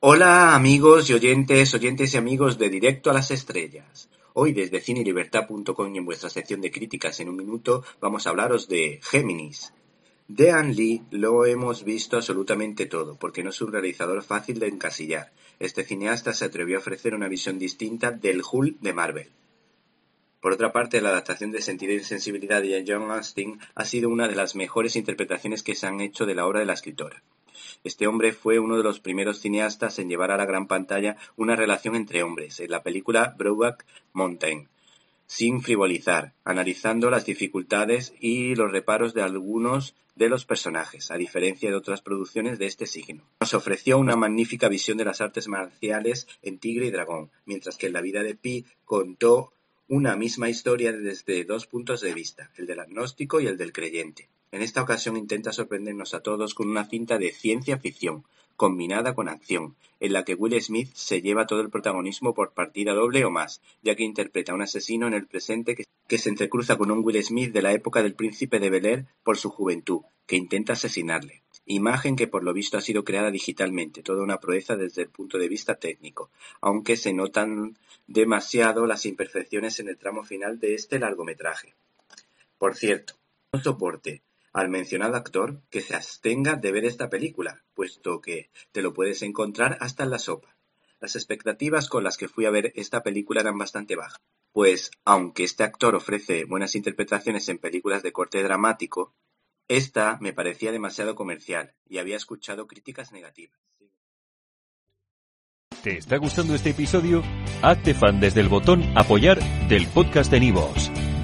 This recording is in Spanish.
Hola amigos y oyentes, oyentes y amigos de Directo a las Estrellas. Hoy desde cinelibertad.com y en vuestra sección de críticas en un minuto vamos a hablaros de Géminis. De An Lee lo hemos visto absolutamente todo, porque no es un realizador fácil de encasillar. Este cineasta se atrevió a ofrecer una visión distinta del Hulk de Marvel. Por otra parte, la adaptación de Sentido y Sensibilidad de John Austin ha sido una de las mejores interpretaciones que se han hecho de la obra de la escritora. Este hombre fue uno de los primeros cineastas en llevar a la gran pantalla una relación entre hombres, en la película Brokeback Mountain, sin frivolizar, analizando las dificultades y los reparos de algunos de los personajes, a diferencia de otras producciones de este signo. Nos ofreció una magnífica visión de las artes marciales en Tigre y Dragón, mientras que en la vida de Pi contó una misma historia desde dos puntos de vista, el del agnóstico y el del creyente. En esta ocasión intenta sorprendernos a todos con una cinta de ciencia ficción, combinada con acción, en la que Will Smith se lleva todo el protagonismo por partida doble o más, ya que interpreta a un asesino en el presente que, se entrecruza con un Will Smith de la época del príncipe de Bel Air por su juventud, que intenta asesinarle. Imagen que por lo visto ha sido creada digitalmente, toda una proeza desde el punto de vista técnico, aunque se notan demasiado las imperfecciones en el tramo final de este largometraje. Por cierto, no soporte al mencionado actor que se abstenga de ver esta película, puesto que te lo puedes encontrar hasta en la sopa. Las expectativas con las que fui a ver esta película eran bastante bajas, pues aunque este actor ofrece buenas interpretaciones en películas de corte dramático, esta me parecía demasiado comercial y había escuchado críticas negativas. ¿Te está gustando este episodio? Hazte fan desde el botón Apoyar del podcast de Nivos.